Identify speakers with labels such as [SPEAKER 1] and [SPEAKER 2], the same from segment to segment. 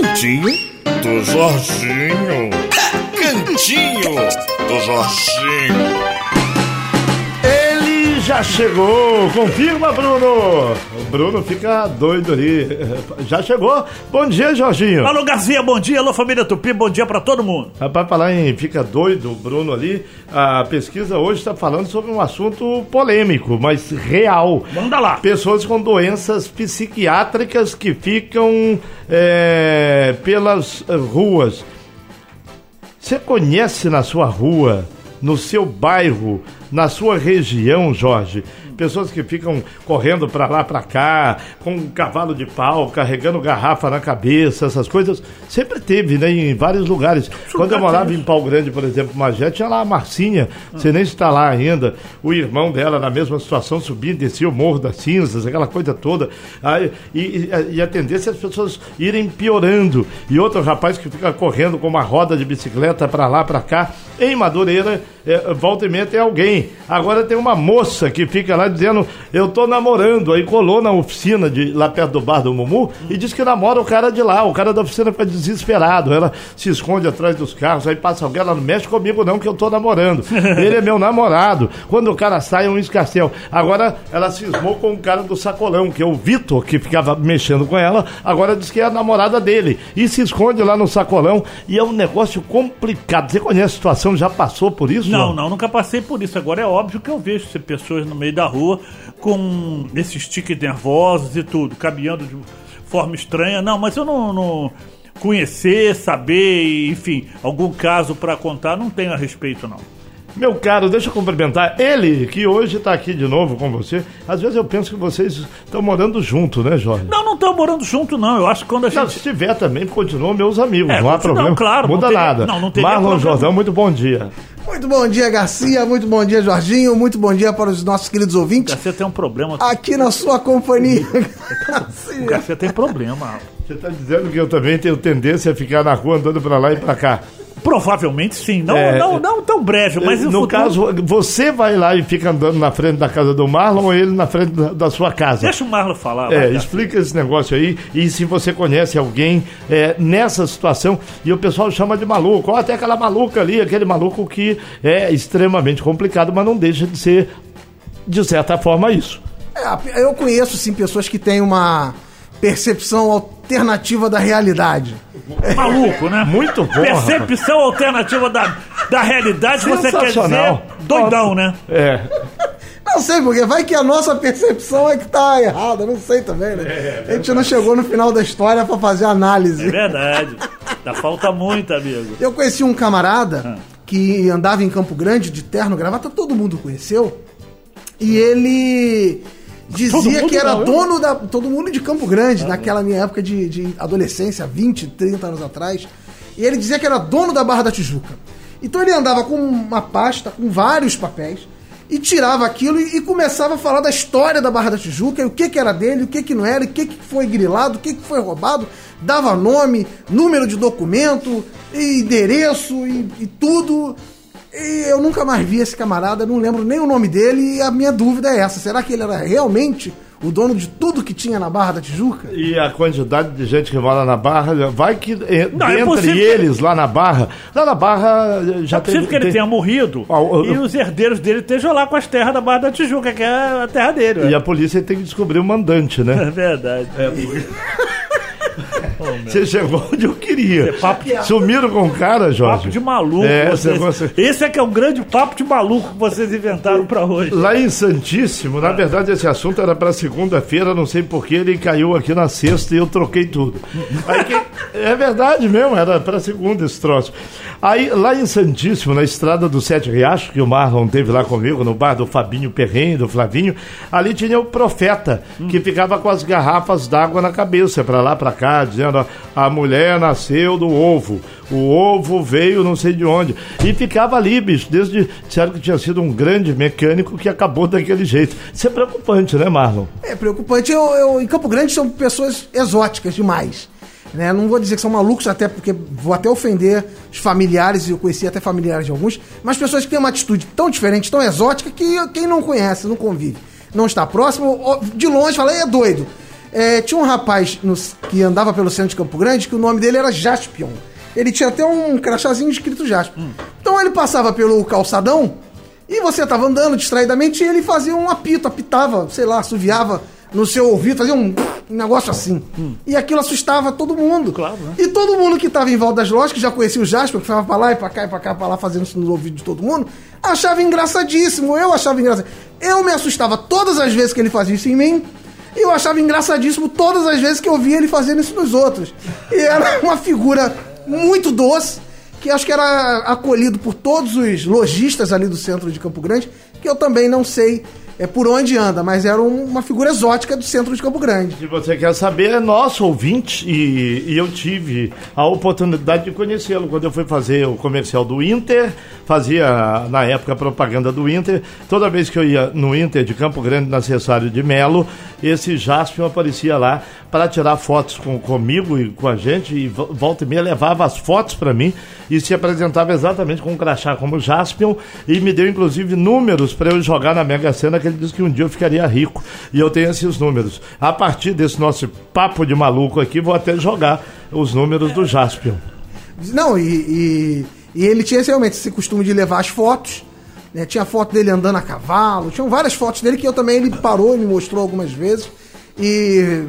[SPEAKER 1] Cantinho do Jorginho. Cantinho do Jorginho.
[SPEAKER 2] Ele já chegou, confirma, Bruno. Bruno fica doido ali. Já chegou. Bom dia, Jorginho.
[SPEAKER 3] Alô, Garcia, bom dia. Alô, família Tupi, bom dia pra todo mundo.
[SPEAKER 2] Rapaz, falar em fica doido, Bruno ali, a pesquisa hoje está falando sobre um assunto polêmico, mas real.
[SPEAKER 3] Manda lá.
[SPEAKER 2] Pessoas com doenças psiquiátricas que ficam é, pelas ruas. Você conhece na sua rua, no seu bairro, na sua região, Jorge, pessoas que ficam correndo para lá para cá, com um cavalo de pau, carregando garrafa na cabeça, essas coisas, sempre teve, né, em vários lugares. Quando eu morava em Pau Grande, por exemplo, Magé, tinha lá a Marcinha, você nem está lá ainda, o irmão dela na mesma situação subia e descia o Morro das Cinzas, aquela coisa toda. Aí, e, e, a tendência é as pessoas irem piorando. E outro rapaz que fica correndo com uma roda de bicicleta para lá, para cá, em Madureira, é, volta e meia tem alguém. Agora tem uma moça que fica lá dizendo, eu tô namorando. Aí colou na oficina de lá perto do bar do Mumu e diz que namora o cara de lá. O cara da oficina fica desesperado. Ela se esconde atrás dos carros, aí passa alguém, ela não mexe comigo não, que eu tô namorando. Ele é meu namorado. Quando o cara sai, é um escarcel. Agora ela cismou com o cara do sacolão, que é o Vitor, que ficava mexendo com ela, agora diz que é a namorada dele. E se esconde lá no sacolão. E é um negócio complicado. Você conhece a situação? Já passou por isso?
[SPEAKER 3] Não, não, nunca passei por isso. Agora é óbvio que eu vejo pessoas no meio da rua com esses tiques nervosos e tudo, caminhando de forma estranha. Não, mas eu não, não conhecer, saber, enfim, algum caso para contar, não tenho a respeito, não.
[SPEAKER 2] Meu caro, deixa eu cumprimentar ele, que hoje está aqui de novo com você. Às vezes eu penso que vocês estão morando junto, né, Jorge?
[SPEAKER 3] Não, não estão morando junto, não. Eu acho que quando a gente.
[SPEAKER 2] Não, se tiver também, continuam meus amigos,
[SPEAKER 3] É,
[SPEAKER 2] não há problema.
[SPEAKER 3] claro,
[SPEAKER 2] Muda
[SPEAKER 3] não teria-
[SPEAKER 2] nada.
[SPEAKER 3] não, não teria
[SPEAKER 2] Marlon
[SPEAKER 3] problema.
[SPEAKER 2] Jordão, muito bom dia.
[SPEAKER 4] Muito bom dia, Garcia. Muito bom dia, Jorginho. Muito bom dia para os nossos queridos ouvintes.
[SPEAKER 3] Garcia tem um problema.
[SPEAKER 4] Aqui na sua companhia.
[SPEAKER 3] O
[SPEAKER 4] Garcia.
[SPEAKER 3] Garcia tem problema.
[SPEAKER 2] Você está dizendo que eu também tenho tendência a ficar na rua andando para lá e para cá.
[SPEAKER 3] Provavelmente sim. Não,
[SPEAKER 2] É.
[SPEAKER 3] não, não tão breve, mas
[SPEAKER 2] no
[SPEAKER 3] futuro-
[SPEAKER 2] caso, você vai lá e fica andando na frente da casa do Marlon ou ele na frente da, da sua casa?
[SPEAKER 3] Deixa o Marlon falar.
[SPEAKER 2] É, explica esse negócio aí e se você conhece alguém é, nessa situação e o pessoal chama de maluco, ou até aquela maluca ali, aquele maluco que é extremamente complicado, mas não deixa de ser, de certa forma, isso.
[SPEAKER 4] É, eu conheço, sim, pessoas que têm uma percepção alternativa da realidade.
[SPEAKER 3] Maluco, né?
[SPEAKER 2] Muito bom,
[SPEAKER 3] Percepção alternativa da, da realidade, você quer dizer
[SPEAKER 2] Sensacional.
[SPEAKER 3] doidão, né?
[SPEAKER 2] É,
[SPEAKER 4] Não sei, porque vai que a nossa percepção é que tá errada, não sei também, né? a gente não chegou no final da história pra fazer análise.
[SPEAKER 3] É verdade. Ainda falta muito, amigo.
[SPEAKER 4] Eu conheci um camarada que andava em Campo Grande de terno, gravata, todo mundo conheceu. E ele dizia que era
[SPEAKER 2] não, eu-
[SPEAKER 4] dono da. Todo mundo de Campo Grande, naquela minha época de, de adolescência, 20, 30 anos atrás. E ele dizia que era dono da Barra da Tijuca. Então ele andava com uma pasta, com vários papéis, e tirava aquilo e, e começava a falar da história da Barra da Tijuca, e o que, que era dele, o que, que não era, o que, que foi grilado, o que, que foi roubado, dava nome, número de documento, e endereço e, e tudo. E eu nunca mais vi esse camarada, não lembro nem o nome dele, e a minha dúvida é essa: será que ele era realmente o dono de tudo que tinha na Barra da Tijuca?
[SPEAKER 2] e a quantidade de gente que mora na Barra, vai que eh,
[SPEAKER 3] Não, é
[SPEAKER 2] dentre
[SPEAKER 3] possível que-
[SPEAKER 2] eles lá na Barra, lá na Barra eh, já
[SPEAKER 3] É possível
[SPEAKER 2] tem,
[SPEAKER 3] que ele
[SPEAKER 2] tem-
[SPEAKER 3] tenha morrido
[SPEAKER 2] Ah, o-
[SPEAKER 3] e os herdeiros dele estejam lá com as terras da Barra da Tijuca, que é a terra dele.
[SPEAKER 2] E
[SPEAKER 3] ué.
[SPEAKER 2] a polícia tem que descobrir o mandante, né?
[SPEAKER 3] É verdade.
[SPEAKER 2] Você chegou onde eu queria.
[SPEAKER 3] É
[SPEAKER 2] Sumiram com o cara, Jorge.
[SPEAKER 3] Papo de maluco.
[SPEAKER 2] É,
[SPEAKER 3] vocês.
[SPEAKER 2] esse negócio-
[SPEAKER 3] Esse é que é um grande papo de maluco que vocês inventaram pra hoje.
[SPEAKER 2] Lá em Santíssimo, na verdade esse assunto era para segunda-feira, não sei porquê, ele caiu aqui na sexta e eu troquei tudo. É verdade mesmo, era para segunda esse troço. Aí lá em Santíssimo, na estrada do Sete Riachos, que o Marlon teve lá comigo, no bar do Fabinho Perrenho, do Flavinho, ali tinha o profeta, que ficava com as garrafas d'água na cabeça, para lá, para cá, dizendo: ó, a mulher nasceu do ovo, o ovo veio não sei de onde. E ficava ali, bicho, desde. Disseram que tinha sido um grande mecânico que acabou daquele jeito. Isso é preocupante, né, Marlon?
[SPEAKER 4] É preocupante. Eu, eu- em Campo Grande são pessoas exóticas demais. Né? Não vou dizer que são malucos, até porque vou até ofender os familiares, e eu conheci até familiares de alguns, mas pessoas que têm uma atitude tão diferente, tão exótica, que quem não conhece, não convive, não está próximo, de longe fala, é doido. É, tinha um rapaz no- que andava pelo centro de Campo Grande que o nome dele era Jaspion. Ele tinha até um crachazinho escrito Jaspion. Então ele passava pelo calçadão e você tava andando distraidamente e ele fazia um apito, apitava, sei lá, assoviava no seu ouvido, fazia um, um negócio assim. E aquilo assustava todo mundo.
[SPEAKER 3] Claro, né?
[SPEAKER 4] E todo mundo que tava em volta das lojas, que já conhecia o Jasper, que ficava pra lá e pra cá e pra cá, pra lá, fazendo isso no ouvido de todo mundo, achava engraçadíssimo. Eu achava engraçado. Eu me assustava todas as vezes que ele fazia isso em mim. E eu achava engraçadíssimo todas as vezes que eu via ele fazendo isso nos outros. E era uma figura muito doce, que acho que era acolhido por todos os lojistas ali do centro de Campo Grande, que eu também não sei é, por onde anda, mas era um- uma figura exótica do centro de Campo Grande.
[SPEAKER 2] Se você quer saber, é nosso ouvinte e, e eu tive a oportunidade de conhecê-lo quando eu fui fazer o comercial do Inter, fazia na época a propaganda do Inter. Toda vez que eu ia no Inter de Campo Grande, na Cessário de Melo, esse Jaspion aparecia lá para tirar fotos com, comigo e com a gente e vo- volta e meia levava as fotos para mim e se apresentava exatamente com um crachá como Jaspion e me deu inclusive números para eu jogar na Mega Sena que ele disse que um dia eu ficaria rico e eu tenho esses números. A partir desse nosso papo de maluco aqui, vou até jogar os números do Jaspion.
[SPEAKER 4] Não, e, e, e ele tinha realmente esse costume de levar as fotos. né? Tinha foto dele andando a cavalo, tinham várias fotos dele que eu também ele parou e me mostrou algumas vezes. E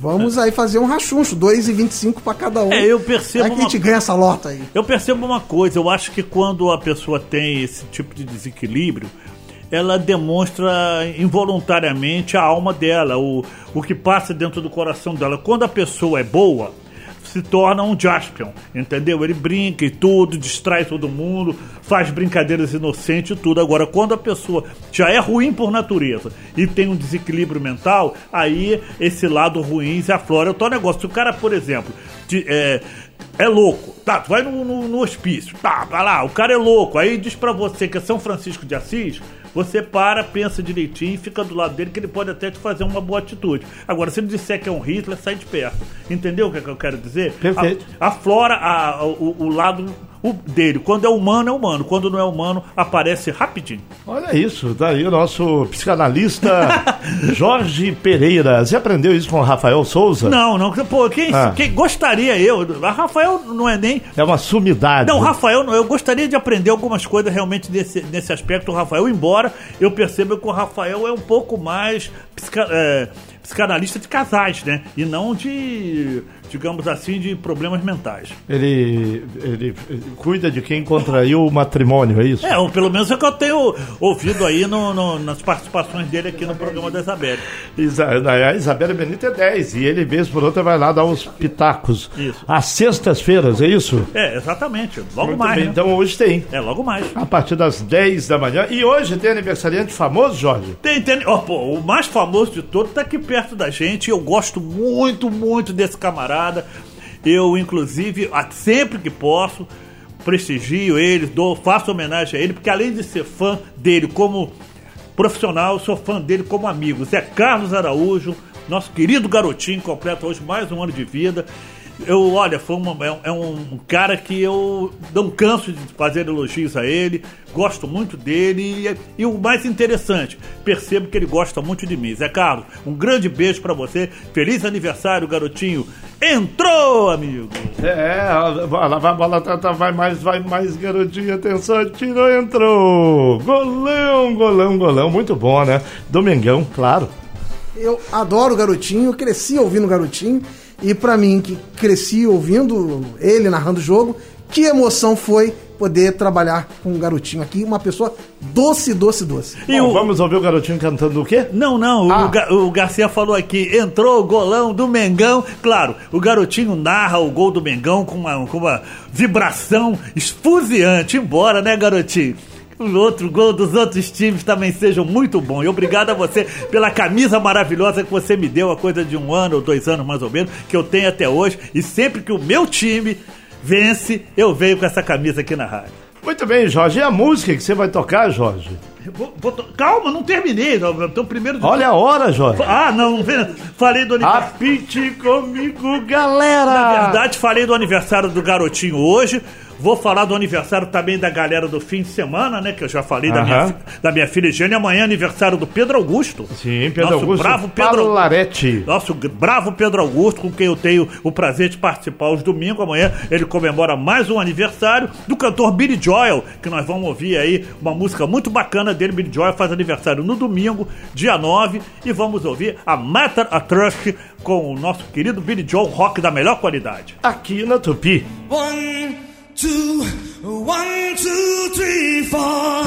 [SPEAKER 4] vamos aí fazer um rachuncho, 2,25 para cada um.
[SPEAKER 3] É, eu percebo
[SPEAKER 4] Vai que a
[SPEAKER 3] uma-
[SPEAKER 4] gente ganha essa lota aí.
[SPEAKER 3] Eu percebo uma coisa, eu acho que quando a pessoa tem esse tipo de desequilíbrio, ela demonstra involuntariamente a alma dela, o, o que passa dentro do coração dela. Quando a pessoa é boa, se torna um Jaspion, entendeu? Ele brinca e tudo, distrai todo mundo, faz brincadeiras inocentes e tudo. Agora, quando a pessoa já é ruim por natureza e tem um desequilíbrio mental, aí esse lado ruim se aflora. É o negócio. Se o cara, por exemplo, de- é, é louco, tá? Tu vai no, no, no hospício, tá? Vai lá, o cara é louco. Aí diz pra você que é São Francisco de Assis, você para, pensa direitinho e fica do lado dele que ele pode até te fazer uma boa atitude. Agora, se ele disser que é um Hitler, sai de perto. Entendeu o que, é que eu quero dizer?
[SPEAKER 2] Perfeito.
[SPEAKER 3] A- aflora a- o, o lado o- dele. Quando é humano, é humano. Quando não é humano, aparece rapidinho.
[SPEAKER 2] Olha isso, tá aí o nosso psicanalista Jorge Pereira. Você aprendeu isso com o Rafael Souza?
[SPEAKER 3] Não, não. Pô, quem,
[SPEAKER 2] Ah.
[SPEAKER 3] quem gostaria eu? A Rafael não é nem.
[SPEAKER 2] É uma sumidade.
[SPEAKER 3] Não, Rafael, eu gostaria de aprender algumas coisas realmente nesse, nesse aspecto. O Rafael, embora eu perceba que o Rafael é um pouco mais psica- é, psicanalista de casais, né? E não de, digamos assim, de problemas mentais.
[SPEAKER 2] Ele, ele cuida de quem contraiu o matrimônio, é isso?
[SPEAKER 3] É, ou pelo menos é o que eu tenho ouvido aí no- no- nas participações dele aqui no programa da Isabelle.
[SPEAKER 2] Isa- A Isabela Benito é 10 e ele, vez por outra, vai lá dar uns pitacos.
[SPEAKER 3] Isso.
[SPEAKER 2] Às sextas-feiras, é isso?
[SPEAKER 3] É, exatamente. Logo
[SPEAKER 2] Muito
[SPEAKER 3] mais.
[SPEAKER 2] bem,
[SPEAKER 3] né?
[SPEAKER 2] Então hoje tem.
[SPEAKER 3] É, logo mais.
[SPEAKER 2] A partir das 10 da manhã. E hoje tem aniversariante famoso, Jorge?
[SPEAKER 3] Tem, tem, ó, pô, o mais famoso de todos tá aqui perto da gente. Eu gosto muito, muito desse camarada. Eu, inclusive, sempre que posso, prestigio ele, dou, faço homenagem a ele, porque além de ser fã dele como profissional, sou fã dele como amigo. Zé Carlos Araújo, nosso querido garotinho, completa hoje mais um ano de vida. Eu, olha, foi uma- é, um- é um cara que eu não canso de fazer elogios a ele, gosto muito dele e, e o mais interessante, percebo que ele gosta muito de mim. Zé Carlos, um grande beijo pra você, feliz aniversário, garotinho. Entrou, amigo!
[SPEAKER 2] É, a bola, a bola tá, tá, vai mais, vai mais, garotinho. Atenção, tirou, entrou. Golão, golão, golão. Muito bom, né? Domingão, claro.
[SPEAKER 4] Eu adoro o Garotinho, eu cresci ouvindo o Garotinho. E pra mim, que cresci ouvindo ele narrando o jogo, que emoção foi poder trabalhar com o Garotinho aqui. Uma pessoa doce, doce, doce.
[SPEAKER 3] E
[SPEAKER 2] Bom,
[SPEAKER 3] o-
[SPEAKER 2] Vamos ouvir o garotinho cantando o quê?
[SPEAKER 3] Não, não,
[SPEAKER 2] Ah.
[SPEAKER 3] o, Ga- o Garcia falou aqui, entrou o golão do Mengão. Claro, o garotinho narra o gol do Mengão com uma, com uma vibração esfuziante. Embora, né, garotinho? O outro gol dos outros times também sejam muito bons. E obrigado a você pela camisa maravilhosa que você me deu há coisa de um ano ou dois anos mais ou menos, que eu tenho até hoje. E sempre que o meu time vence, eu venho com essa camisa aqui na rádio.
[SPEAKER 2] Muito bem, Jorge. E a música que você vai tocar, Jorge?
[SPEAKER 3] Vou- vou to- Calma, não terminei. não, Então, primeiro de
[SPEAKER 2] Olha a hora, Jorge.
[SPEAKER 3] Ah, não, falei do aniversário.
[SPEAKER 2] Apite comigo, galera.
[SPEAKER 3] Na verdade, falei do aniversário do garotinho hoje, Vou falar do aniversário também da galera do fim de semana, né? Que eu já falei da, minha, da minha filha Higiene. Amanhã é aniversário do Pedro Augusto.
[SPEAKER 2] Sim, Pedro
[SPEAKER 3] nosso
[SPEAKER 2] Augusto.
[SPEAKER 3] Bravo Pedro
[SPEAKER 2] Palaretti.
[SPEAKER 3] Nosso bravo Pedro Augusto, com quem eu tenho o prazer de participar os domingos. Amanhã ele comemora mais um aniversário do cantor Billy Joel, que nós vamos ouvir aí uma música muito bacana dele. Billy Joel faz aniversário no domingo, dia 9, e vamos ouvir a Matter a Trust com o nosso querido Billy Joel, rock da melhor qualidade.
[SPEAKER 2] Aqui na Tupi.
[SPEAKER 5] One. two, one, two, three, four.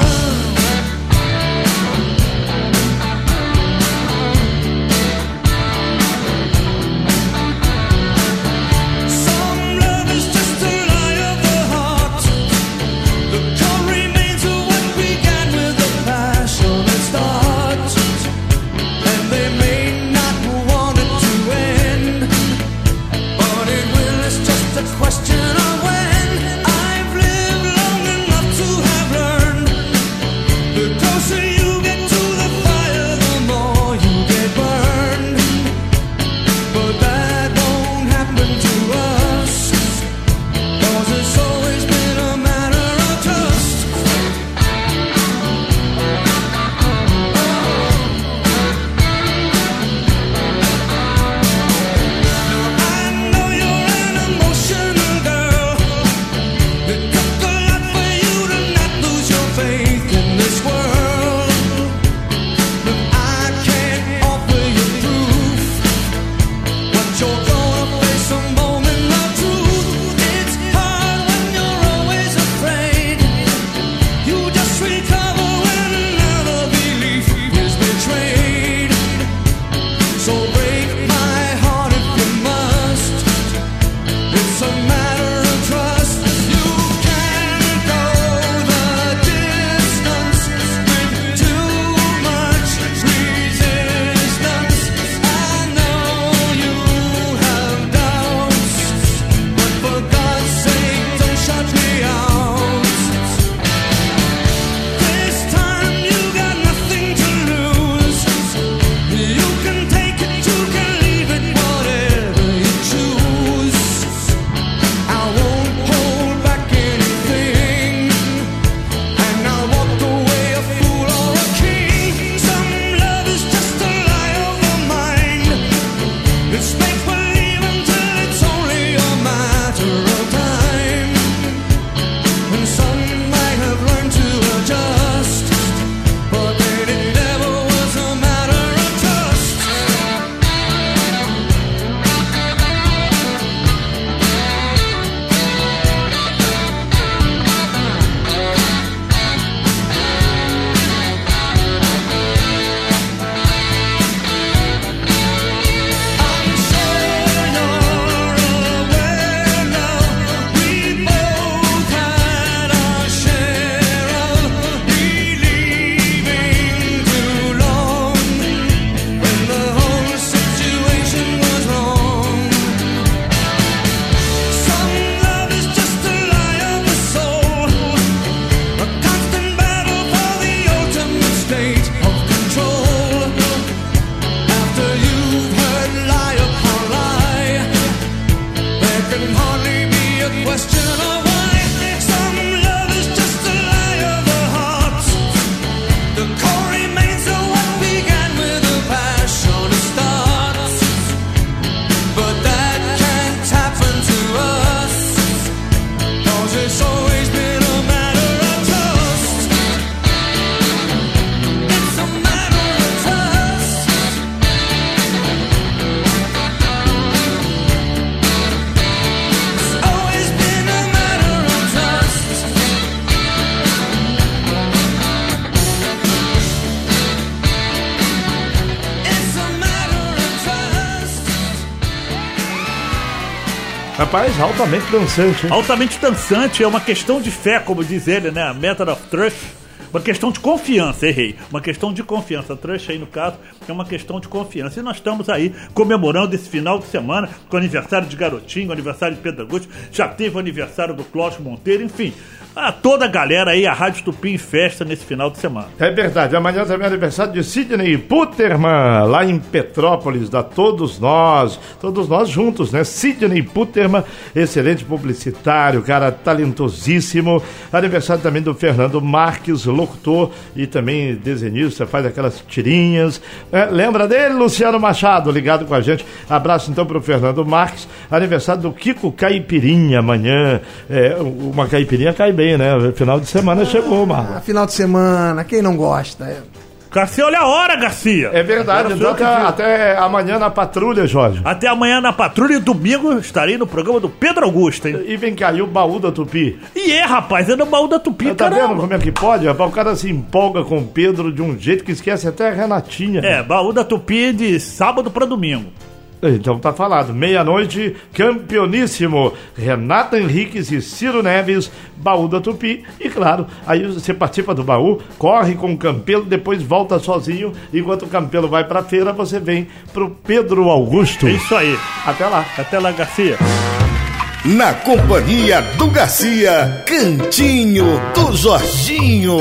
[SPEAKER 2] rapaz altamente dançante. Hein?
[SPEAKER 3] Altamente dançante, é uma questão de fé, como diz ele, né? A Method of Trust uma questão de confiança, errei. Uma questão de confiança. Trouxa aí, no caso, é uma questão de confiança. E nós estamos aí comemorando esse final de semana com aniversário de Garotinho, aniversário de Pedro Augusto, já teve o aniversário do Cláudio Monteiro, enfim. A toda a galera aí, a Rádio Tupi em festa nesse final de semana.
[SPEAKER 2] É verdade, amanhã também é aniversário de Sidney Puterman, lá em Petrópolis, da todos nós, todos nós juntos, né? Sidney Puterman, excelente publicitário, cara talentosíssimo. Aniversário também do Fernando Marques, locutor e também desenhista, faz aquelas tirinhas. É, lembra dele, Luciano Machado, ligado com a gente. Abraço então pro Fernando Marques. Aniversário do Kiko Caipirinha amanhã. É, uma caipirinha cai bem, né? Final de semana chegou, Marlon.
[SPEAKER 4] Ah, final de semana, quem não gosta? É.
[SPEAKER 3] Garcia, olha a hora, Garcia!
[SPEAKER 2] É verdade, então
[SPEAKER 3] que
[SPEAKER 2] até, amanhã na patrulha, Jorge.
[SPEAKER 3] Até amanhã na patrulha e domingo estarei no programa do Pedro Augusto, hein?
[SPEAKER 2] E vem cá, e o baú da Tupi?
[SPEAKER 3] E é, rapaz, é no baú da Tupi,
[SPEAKER 2] Tá vendo
[SPEAKER 3] caramba.
[SPEAKER 2] como é que pode? rapaz? O cara se empolga com o Pedro de um jeito que esquece até a Renatinha.
[SPEAKER 3] É, baú da Tupi de sábado pra domingo.
[SPEAKER 2] Então tá falado. Meia-noite, campeoníssimo. Renata Henriques e Ciro Neves, baú da Tupi. E claro, aí você participa do baú, corre com o Campelo, depois volta sozinho. Enquanto o Campelo vai pra feira, você vem pro Pedro Augusto.
[SPEAKER 3] É isso aí.
[SPEAKER 2] Até lá.
[SPEAKER 3] Até lá, Garcia.
[SPEAKER 1] Na companhia do Garcia, Cantinho do Jorginho.